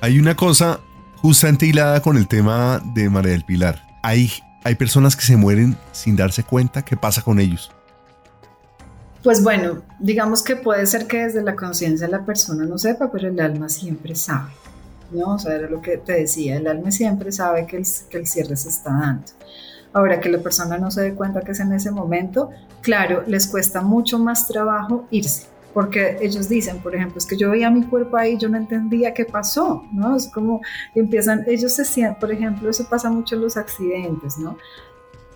Hay una cosa justamente hilada con el tema de María del Pilar. Hay hay personas que se mueren sin darse cuenta qué pasa con ellos. Pues bueno, digamos que puede ser que desde la conciencia la persona no sepa, pero el alma siempre sabe. ¿no? O sea, era lo que te decía, el alma siempre sabe que el, que el cierre se está dando. Ahora que la persona no se dé cuenta que es en ese momento, claro, les cuesta mucho más trabajo irse porque ellos dicen, por ejemplo, es que yo veía mi cuerpo ahí, yo no entendía qué pasó, ¿no? Es como empiezan, ellos se sienten, por ejemplo, eso pasa mucho en los accidentes, ¿no?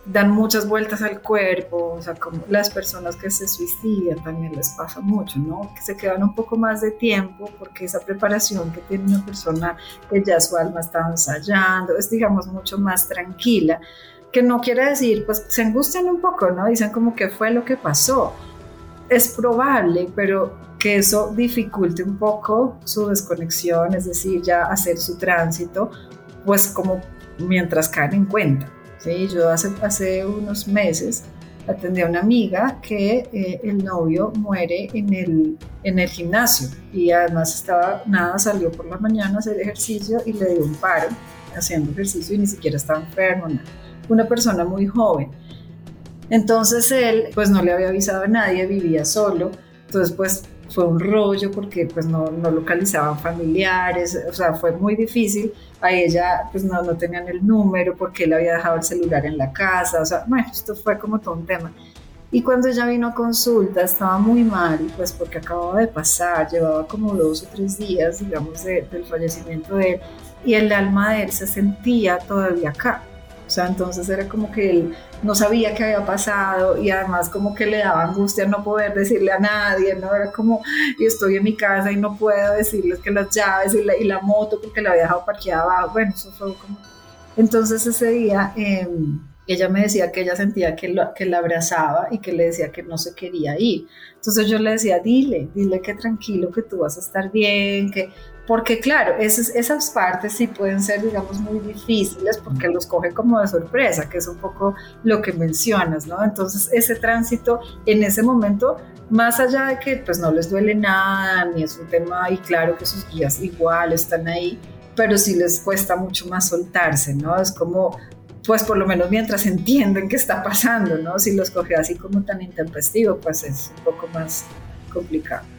Dan muchas vueltas al cuerpo, o sea, como las personas que se suicidan también les pasa mucho, ¿no? Que se quedan un poco más de tiempo porque esa preparación que tiene una persona que ya su alma está ensayando es, digamos, mucho más tranquila que no quiere decir, pues se angustian un poco, ¿no? Dicen como que fue lo que pasó, es probable, pero que eso dificulte un poco su desconexión, es decir, ya hacer su tránsito, pues como mientras caen en cuenta. ¿sí? Yo hace, hace unos meses atendí a una amiga que eh, el novio muere en el, en el gimnasio y además estaba, nada, salió por la mañana a hacer ejercicio y le dio un paro haciendo ejercicio y ni siquiera estaba enfermo, una persona muy joven. Entonces él pues no le había avisado a nadie, vivía solo, entonces pues fue un rollo porque pues no, localizaban familiares, o sea, fue muy difícil. A ella pues no, no tenían el número porque él había dejado el celular en la casa, o sea, bueno, esto fue como todo un tema. Y cuando ella vino a consulta estaba muy mal, pues porque acababa de pasar, llevaba como dos o tres días, digamos, del fallecimiento de él, y el alma de él se sentía todavía acá. O sea, entonces era como que él no sabía qué había pasado y además como que le daba angustia no poder decirle a nadie, ¿no? Era como, y estoy en mi casa y no puedo decirles que las llaves y la, y la moto porque la había dejado parqueada abajo. Bueno, eso fue como... Entonces ese día em, ella me decía que ella sentía que, lo, que la abrazaba y que le decía que no se quería ir. Entonces yo le decía, dile, dile que tranquilo, que tú vas a estar bien, que porque claro, esas, esas partes sí pueden ser, digamos, muy difíciles porque los coge como de sorpresa, que es un poco lo que mencionas, ¿no? Entonces, ese tránsito en ese momento, más allá de que pues no les duele nada, ni es un tema, y claro que sus guías igual están ahí, pero sí les cuesta mucho más soltarse, ¿no? Es como, pues por lo menos mientras entienden qué está pasando, ¿no? Si los coge así como tan intempestivo, pues es un poco más complicado.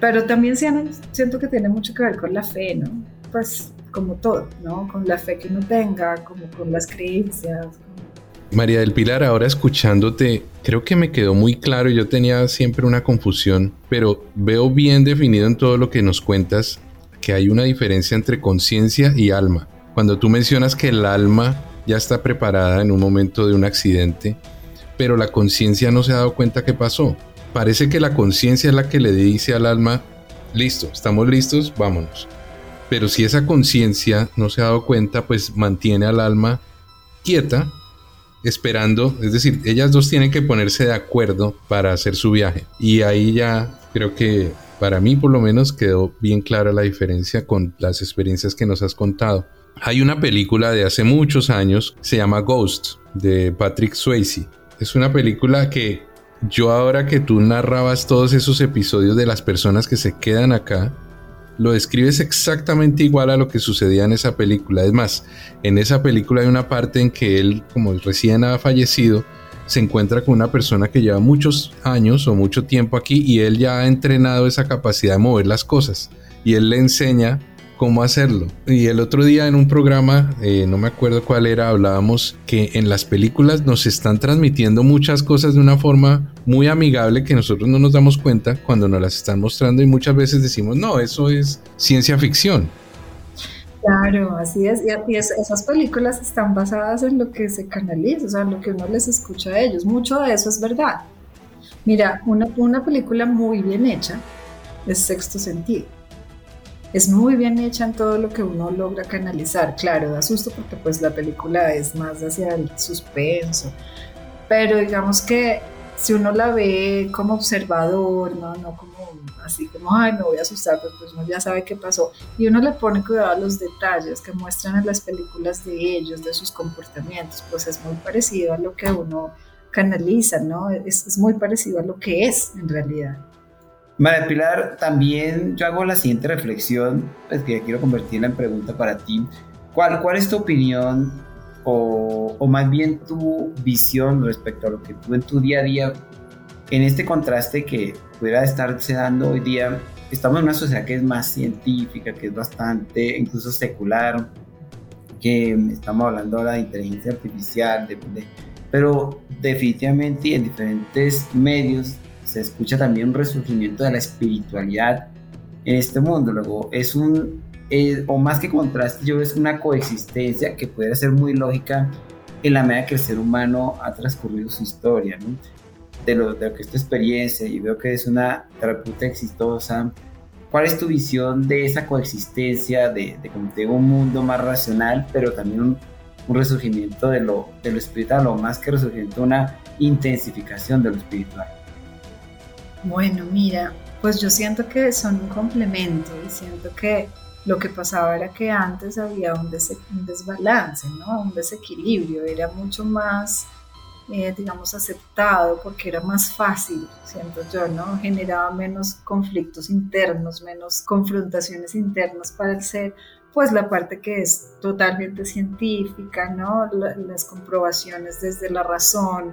Pero también siento que tiene mucho que ver con la fe, ¿no? Pues como todo, ¿no? Con la fe que uno tenga, como con las creencias. María del Pilar, ahora escuchándote, creo que me quedó muy claro, yo tenía siempre una confusión, pero veo bien definido en todo lo que nos cuentas que hay una diferencia entre conciencia y alma. Cuando tú mencionas que el alma ya está preparada en un momento de un accidente, pero la conciencia no se ha dado cuenta qué pasó parece que la conciencia es la que le dice al alma, listo, estamos listos, vámonos. Pero si esa conciencia no se ha dado cuenta, pues mantiene al alma quieta, esperando, es decir, ellas dos tienen que ponerse de acuerdo para hacer su viaje. Y ahí ya creo que para mí por lo menos quedó bien clara la diferencia con las experiencias que nos has contado. Hay una película de hace muchos años, se llama Ghost, de Patrick Swayze. Es una película que yo ahora que tú narrabas todos esos episodios de las personas que se quedan acá, lo describes exactamente igual a lo que sucedía en esa película. Es más, en esa película hay una parte en que él, como recién ha fallecido, se encuentra con una persona que lleva muchos años o mucho tiempo aquí y él ya ha entrenado esa capacidad de mover las cosas y él le enseña cómo hacerlo. Y el otro día en un programa, eh, no me acuerdo cuál era, hablábamos que en las películas nos están transmitiendo muchas cosas de una forma muy amigable que nosotros no nos damos cuenta cuando nos las están mostrando y muchas veces decimos, no, eso es ciencia ficción. Claro, así es. Y esas películas están basadas en lo que se canaliza, o sea, en lo que uno les escucha a ellos. Mucho de eso es verdad. Mira, una, una película muy bien hecha es Sexto Sentido. Es muy bien hecha en todo lo que uno logra canalizar. Claro, da susto porque pues la película es más hacia el suspenso. Pero digamos que si uno la ve como observador, no, no como así como, ay, me voy a asustar, pues, pues uno ya sabe qué pasó. Y uno le pone cuidado a los detalles que muestran en las películas de ellos, de sus comportamientos, pues es muy parecido a lo que uno canaliza, ¿no? Es, es muy parecido a lo que es en realidad. María Pilar, también yo hago la siguiente reflexión, pues que quiero convertirla en pregunta para ti. ¿Cuál, cuál es tu opinión o, o, más bien tu visión respecto a lo que tú en tu día a día, en este contraste que pudiera estarse dando hoy día, estamos en una sociedad que es más científica, que es bastante incluso secular, que estamos hablando ahora de inteligencia artificial, de, pero definitivamente en diferentes medios se escucha también un resurgimiento de la espiritualidad en este mundo. Luego, es un, o más que contraste, yo es una coexistencia que puede ser muy lógica en la medida que el ser humano ha transcurrido su historia, ¿no? De lo, de que esta experiencia, y veo que es una terapeuta exitosa. ¿Cuál es tu visión de esa coexistencia, de, de, un mundo más racional, pero también un, un resurgimiento de lo, de lo espiritual, o más que resurgimiento, una intensificación de lo espiritual? Bueno, mira, pues yo siento que son un complemento y siento que lo que pasaba era que antes había un, desbalance, ¿no? Un desequilibrio, era mucho más, eh, digamos, aceptado porque era más fácil, siento yo, ¿no? Generaba menos conflictos internos, menos confrontaciones internas para el ser, pues la parte que es totalmente científica, ¿no? las comprobaciones desde la razón,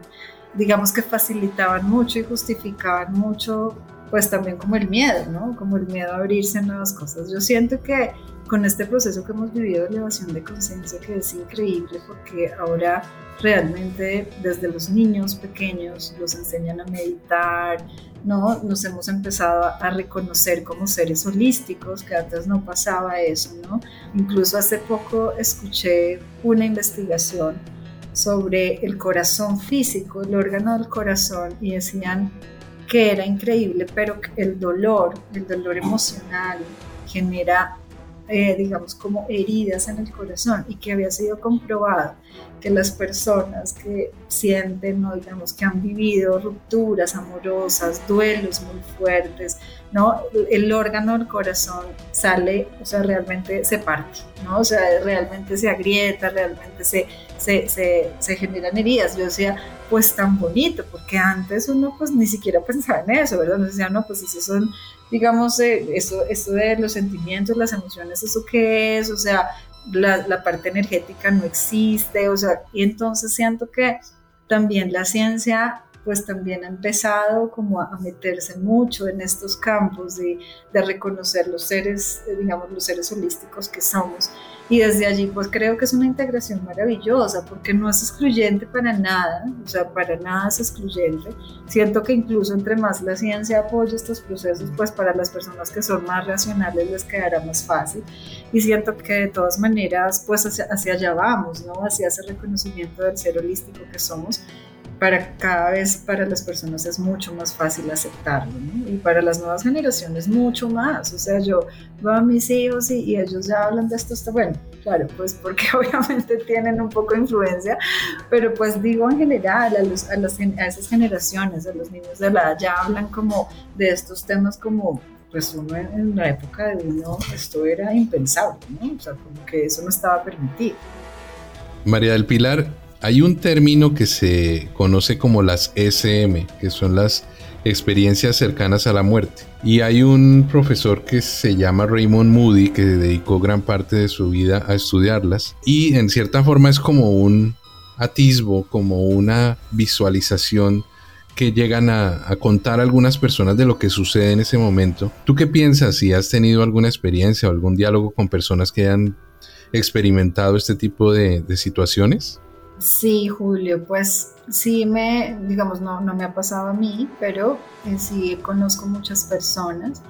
digamos que facilitaban mucho y justificaban mucho, pues también como el miedo, ¿no? Como el miedo a abrirse a nuevas cosas. Yo siento que con este proceso que hemos vivido de elevación de conciencia, que es increíble porque ahora realmente desde los niños pequeños los enseñan a meditar, ¿no? Nos hemos empezado a reconocer como seres holísticos, que antes no pasaba eso, ¿no? Incluso hace poco escuché una investigación sobre el corazón físico, el órgano del corazón, y decían que era increíble, pero el dolor, el dolor emocional genera, eh, digamos, como heridas en el corazón y que había sido comprobado que las personas que sienten, o digamos, que han vivido rupturas amorosas, duelos muy fuertes, ¿no? El órgano del corazón sale, o sea, realmente se parte, ¿no? O sea, realmente se agrieta, realmente se, se, se, se generan heridas. Yo decía, pues tan bonito, porque antes uno pues ni siquiera pensaba en eso, ¿verdad? Uno decía, no, pues eso son, digamos, eh, eso, eso de los sentimientos, las emociones, ¿eso qué es? O sea, la, parte energética no existe, o sea, y entonces siento que también la ciencia pues también ha empezado como a, meterse mucho en estos campos de, de, reconocer los seres, digamos, los seres holísticos que somos y desde allí pues creo que es una integración maravillosa porque no es excluyente para nada, o sea, para nada es excluyente. Siento que incluso entre más la ciencia apoya estos procesos, pues para las personas que son más racionales les quedará más fácil. Y siento que de todas maneras pues hacia, hacia allá vamos, ¿no? Hacia ese reconocimiento del ser holístico que somos para cada vez para las personas es mucho más fácil aceptarlo, ¿no? Y para las nuevas generaciones mucho más. O sea, yo veo a mis hijos y, ellos ya hablan de esto, está bueno, claro, pues porque obviamente tienen un poco de influencia, pero pues digo en general a, los, a, las, a esas generaciones, a los niños de la edad, ya hablan como de estos temas como pues uno en la época de uno esto era impensable, ¿no? O sea, como que eso no estaba permitido. María del Pilar, hay un término que se conoce como las SM, que son las experiencias cercanas a la muerte. Y hay un profesor que se llama Raymond Moody que dedicó gran parte de su vida a estudiarlas. Y en cierta forma es como un atisbo, como una visualización que llegan a, contar algunas personas de lo que sucede en ese momento. ¿Tú qué piensas si has tenido alguna experiencia o algún diálogo con personas que hayan experimentado este tipo de, situaciones? Sí, Julio, pues sí me, digamos, no, no me ha pasado a mí, pero sí conozco muchas personas.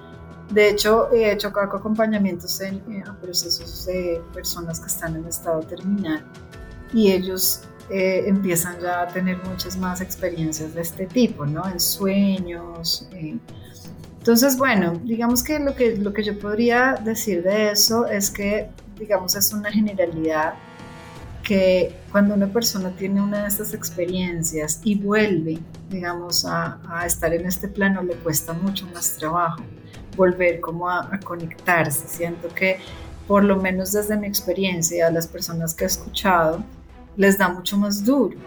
De hecho, he hecho acompañamientos en, en procesos de personas que están en estado terminal y ellos eh, empiezan ya a tener muchas más experiencias de este tipo, ¿no? En sueños. Eh. Entonces, bueno, digamos que lo, que lo que yo podría decir de eso es que, digamos, es una generalidad que cuando una persona tiene una de estas experiencias y vuelve, digamos, a, estar en este plano, le cuesta mucho más trabajo volver como a, a conectarse. Siento que, por lo menos desde mi experiencia, a las personas que he escuchado, les da mucho más duro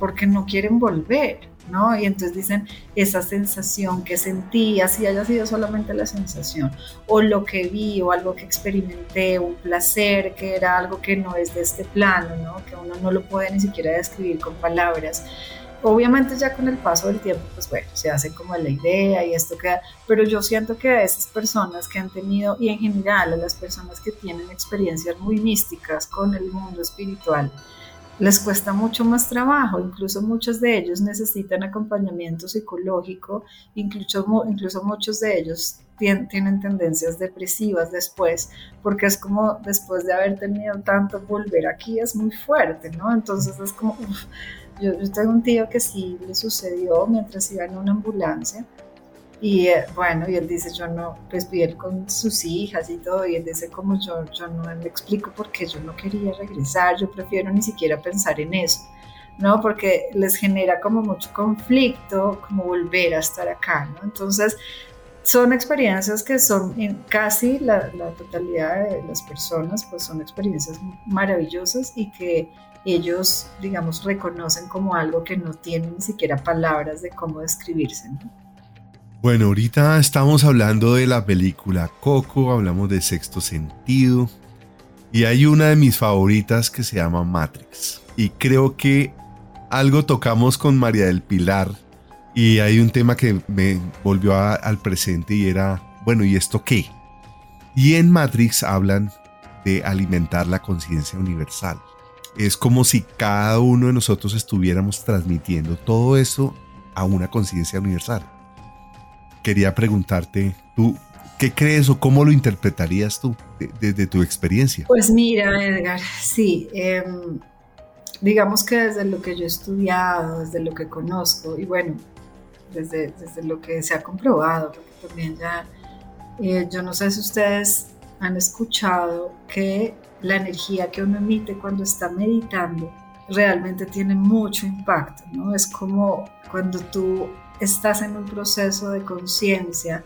porque no quieren volver, Y entonces dicen, esa sensación que sentí, así haya sido solamente la sensación, o lo que vi, o algo que experimenté, un placer, que era algo que no es de este plano, ¿no? Que uno no lo puede ni siquiera describir con palabras. Obviamente ya con el paso del tiempo, pues bueno, se hace como la idea y esto queda, pero yo siento que a esas personas que han tenido, y en general a las personas que tienen experiencias muy místicas con el mundo espiritual, les cuesta mucho más trabajo, incluso muchos de ellos necesitan acompañamiento psicológico, incluso, incluso muchos de ellos tienen, tendencias depresivas después, porque es como después de haber tenido tanto, volver aquí es muy fuerte, ¿no? Entonces es como, yo, yo tengo un tío que sí le sucedió mientras iba en una ambulancia, y eh, bueno, y él dice, yo no, pues él con sus hijas y todo, y él dice como yo, yo no le explico por qué yo no quería regresar, yo prefiero ni siquiera pensar en eso, ¿no? Porque les genera como mucho conflicto, como volver a estar acá, ¿no? Entonces, son experiencias que son en casi la, la totalidad de las personas, pues son experiencias maravillosas y que ellos, digamos, reconocen como algo que no tienen ni siquiera palabras de cómo describirse, ¿no? Bueno, ahorita estamos hablando de la película Coco, hablamos de sexto sentido y hay una de mis favoritas que se llama Matrix. Y creo que algo tocamos con María del Pilar y hay un tema que me volvió al presente y era, bueno, ¿y esto qué? Y en Matrix hablan de alimentar la conciencia universal. Es como si cada uno de nosotros estuviéramos transmitiendo todo eso a una conciencia universal quería preguntarte, ¿tú qué crees o cómo lo interpretarías tú desde tu experiencia? Pues mira, Edgar, sí, em, digamos que desde lo que yo he estudiado, desde lo que conozco y bueno, desde, desde lo que se ha comprobado, porque también ya, eh, yo no sé si ustedes han escuchado que la energía que uno emite cuando está meditando realmente tiene mucho impacto, ¿no? Es como cuando tú estás en un proceso de conciencia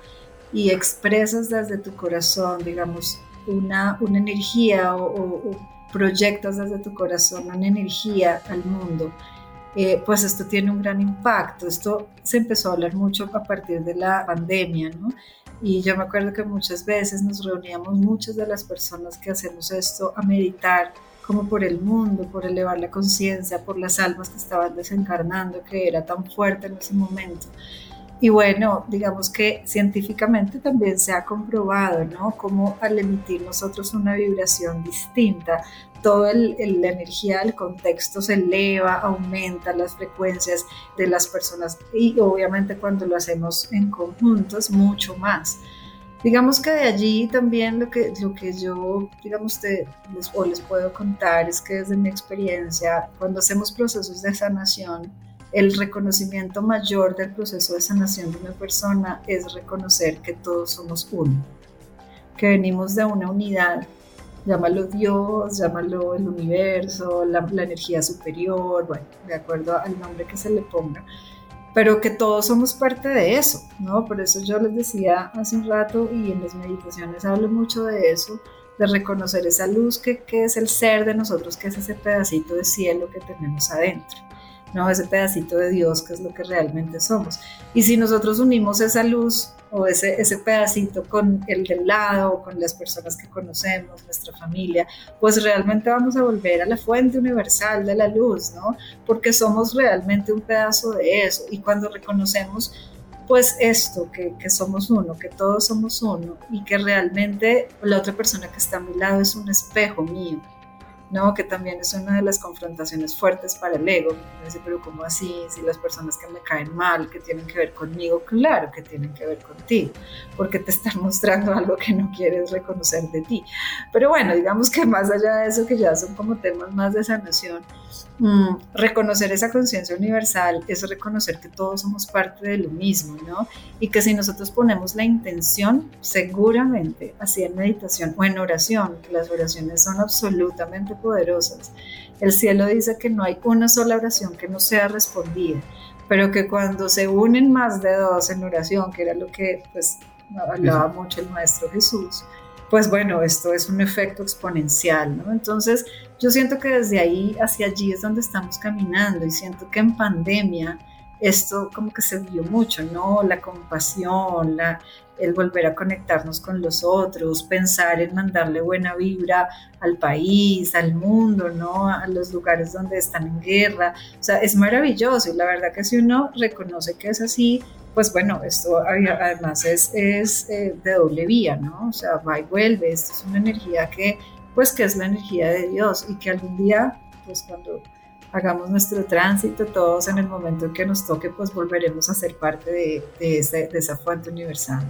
y expresas desde tu corazón, digamos, una, una energía o, proyectas desde tu corazón una energía al mundo, eh, pues esto tiene un gran impacto. Esto se empezó a hablar mucho a partir de la pandemia, ¿no? Y yo me acuerdo que muchas veces nos reuníamos muchas de las personas que hacemos esto a meditar como por el mundo, por elevar la conciencia, por las almas que estaban desencarnando, que era tan fuerte en ese momento. Y bueno, digamos que científicamente también se ha comprobado, ¿no? Como al emitir nosotros una vibración distinta, toda la energía del contexto se eleva, aumenta las frecuencias de las personas y obviamente cuando lo hacemos en conjuntos mucho más. Digamos que de allí también lo que, lo que yo, digamos, te, les, o les puedo contar es que desde mi experiencia, cuando hacemos procesos de sanación, el reconocimiento mayor del proceso de sanación de una persona es reconocer que todos somos uno, que venimos de una unidad, llámalo Dios, llámalo el universo, la, la energía superior, bueno, de acuerdo al nombre que se le ponga pero que todos somos parte de eso, ¿no? Por eso yo les decía hace un rato y en las meditaciones hablo mucho de eso, de reconocer esa luz que, que es el ser de nosotros, que es ese pedacito de cielo que tenemos adentro. ¿No? Ese pedacito de Dios que es lo que realmente somos. Y si nosotros unimos esa luz o ese, ese pedacito con el del lado, con las personas que conocemos, nuestra familia, pues realmente vamos a volver a la fuente universal de la luz, ¿no? Porque somos realmente un pedazo de eso. Y cuando reconocemos pues esto, que, que, somos uno, que todos somos uno y que realmente la otra persona que está a mi lado es un espejo mío, ¿no? Que también es una de las confrontaciones fuertes para el ego. Dice, pero ¿cómo así? Si las personas que me caen mal, que tienen que ver conmigo, claro que tienen que ver contigo, porque te están mostrando algo que no quieres reconocer de ti. Pero bueno, digamos que más allá de eso, que ya son como temas más de sanación, Mm, reconocer esa conciencia universal es reconocer que todos somos parte de lo mismo, ¿no? Y que si nosotros ponemos la intención, seguramente, así en meditación o en oración, que las oraciones son absolutamente poderosas, el cielo dice que no hay una sola oración que no sea respondida, pero que cuando se unen más de dos en oración, que era lo que pues hablaba mucho el Maestro Jesús, pues bueno, esto es un efecto exponencial, ¿no? Entonces, yo siento que desde ahí hacia allí es donde estamos caminando y siento que en pandemia esto como que se vio mucho, ¿no? La compasión, el volver a conectarnos con los otros, pensar en mandarle buena vibra al país, al mundo, ¿no? A los lugares donde están en guerra. O sea, es maravilloso y la verdad que si uno reconoce que es así, pues bueno, esto además es, es eh, de doble vía, ¿no? O sea, va y vuelve, esto es una energía que, pues que es la energía de Dios y que algún día, pues cuando hagamos nuestro tránsito, todos en el momento en que nos toque, pues volveremos a ser parte de, de, de esa fuente universal.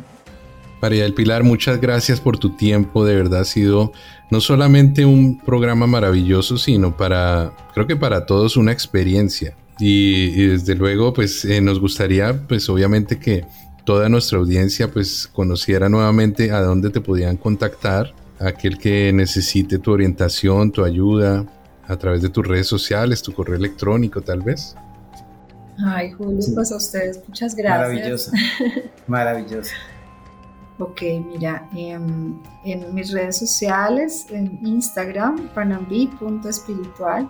María del Pilar, muchas gracias por tu tiempo, de verdad ha sido no solamente un programa maravilloso, sino para, creo que para todos una experiencia. Y, desde luego, pues eh, nos gustaría, pues obviamente que toda nuestra audiencia pues conociera nuevamente a dónde te podían contactar, aquel que necesite tu orientación, tu ayuda, a través de tus redes sociales, tu correo electrónico tal vez. Ay, Julio, pues a ustedes muchas gracias. Maravilloso, maravilloso. ok, mira, en, en mis redes sociales, en Instagram, panambi.espiritual,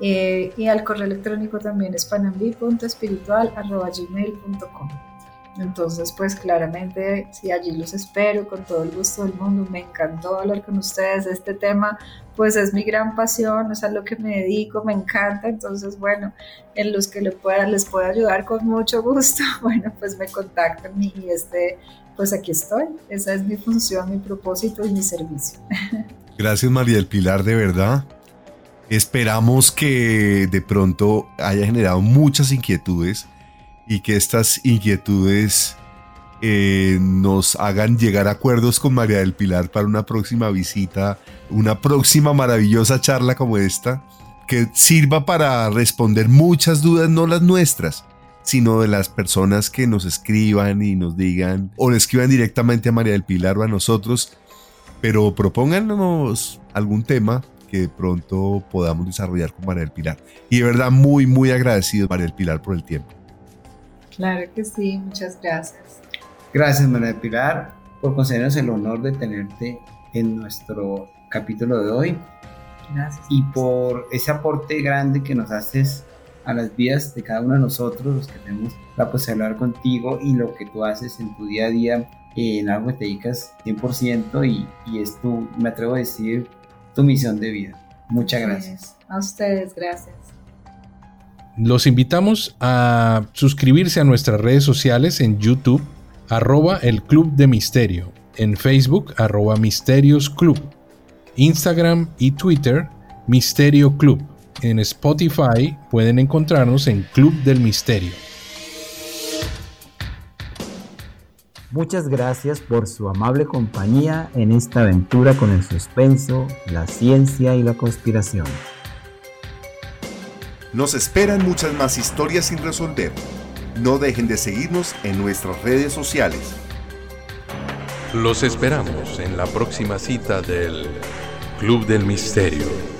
eh, y al correo electrónico también es panambi.espiritual.gmail.com. Entonces, pues claramente, sí, allí los espero con todo el gusto del mundo. Me encantó hablar con ustedes. Este tema, pues es mi gran pasión, es a lo que me dedico, me encanta. Entonces, bueno, en los que les pueda, les pueda ayudar con mucho gusto, bueno, pues me contactan y este, pues aquí estoy. Esa es mi función, mi propósito y mi servicio. Gracias, María del Pilar, de verdad. Esperamos que de pronto haya generado muchas inquietudes y que estas inquietudes eh, nos hagan llegar a acuerdos con María del Pilar para una próxima visita, una próxima maravillosa charla como esta, que sirva para responder muchas dudas, no las nuestras, sino de las personas que nos escriban y nos digan, o le escriban directamente a María del Pilar o a nosotros, pero propónganos algún tema que de pronto podamos desarrollar con María del Pilar. Y de verdad muy, muy agradecido María del Pilar por el tiempo. Claro que sí, muchas gracias. Gracias María Pilar por concedernos el honor de tenerte en nuestro capítulo de hoy. Gracias. Y por ese aporte grande que nos haces a las vidas de cada uno de nosotros, los que tenemos la posibilidad de hablar contigo y lo que tú haces en tu día a día, en algo que te dedicas 100% y, y es tu, me atrevo a decir, tu misión de vida. Muchas gracias. A ustedes, gracias. Los invitamos a suscribirse a nuestras redes sociales en YouTube, arroba el Club de Misterio, en Facebook, arroba Misterios Club, Instagram y Twitter, Misterio Club. En Spotify pueden encontrarnos en Club del Misterio. Muchas gracias por su amable compañía en esta aventura con el suspenso, la ciencia y la conspiración. Nos esperan muchas más historias sin resolver. No dejen de seguirnos en nuestras redes sociales. Los esperamos en la próxima cita del Club del Misterio.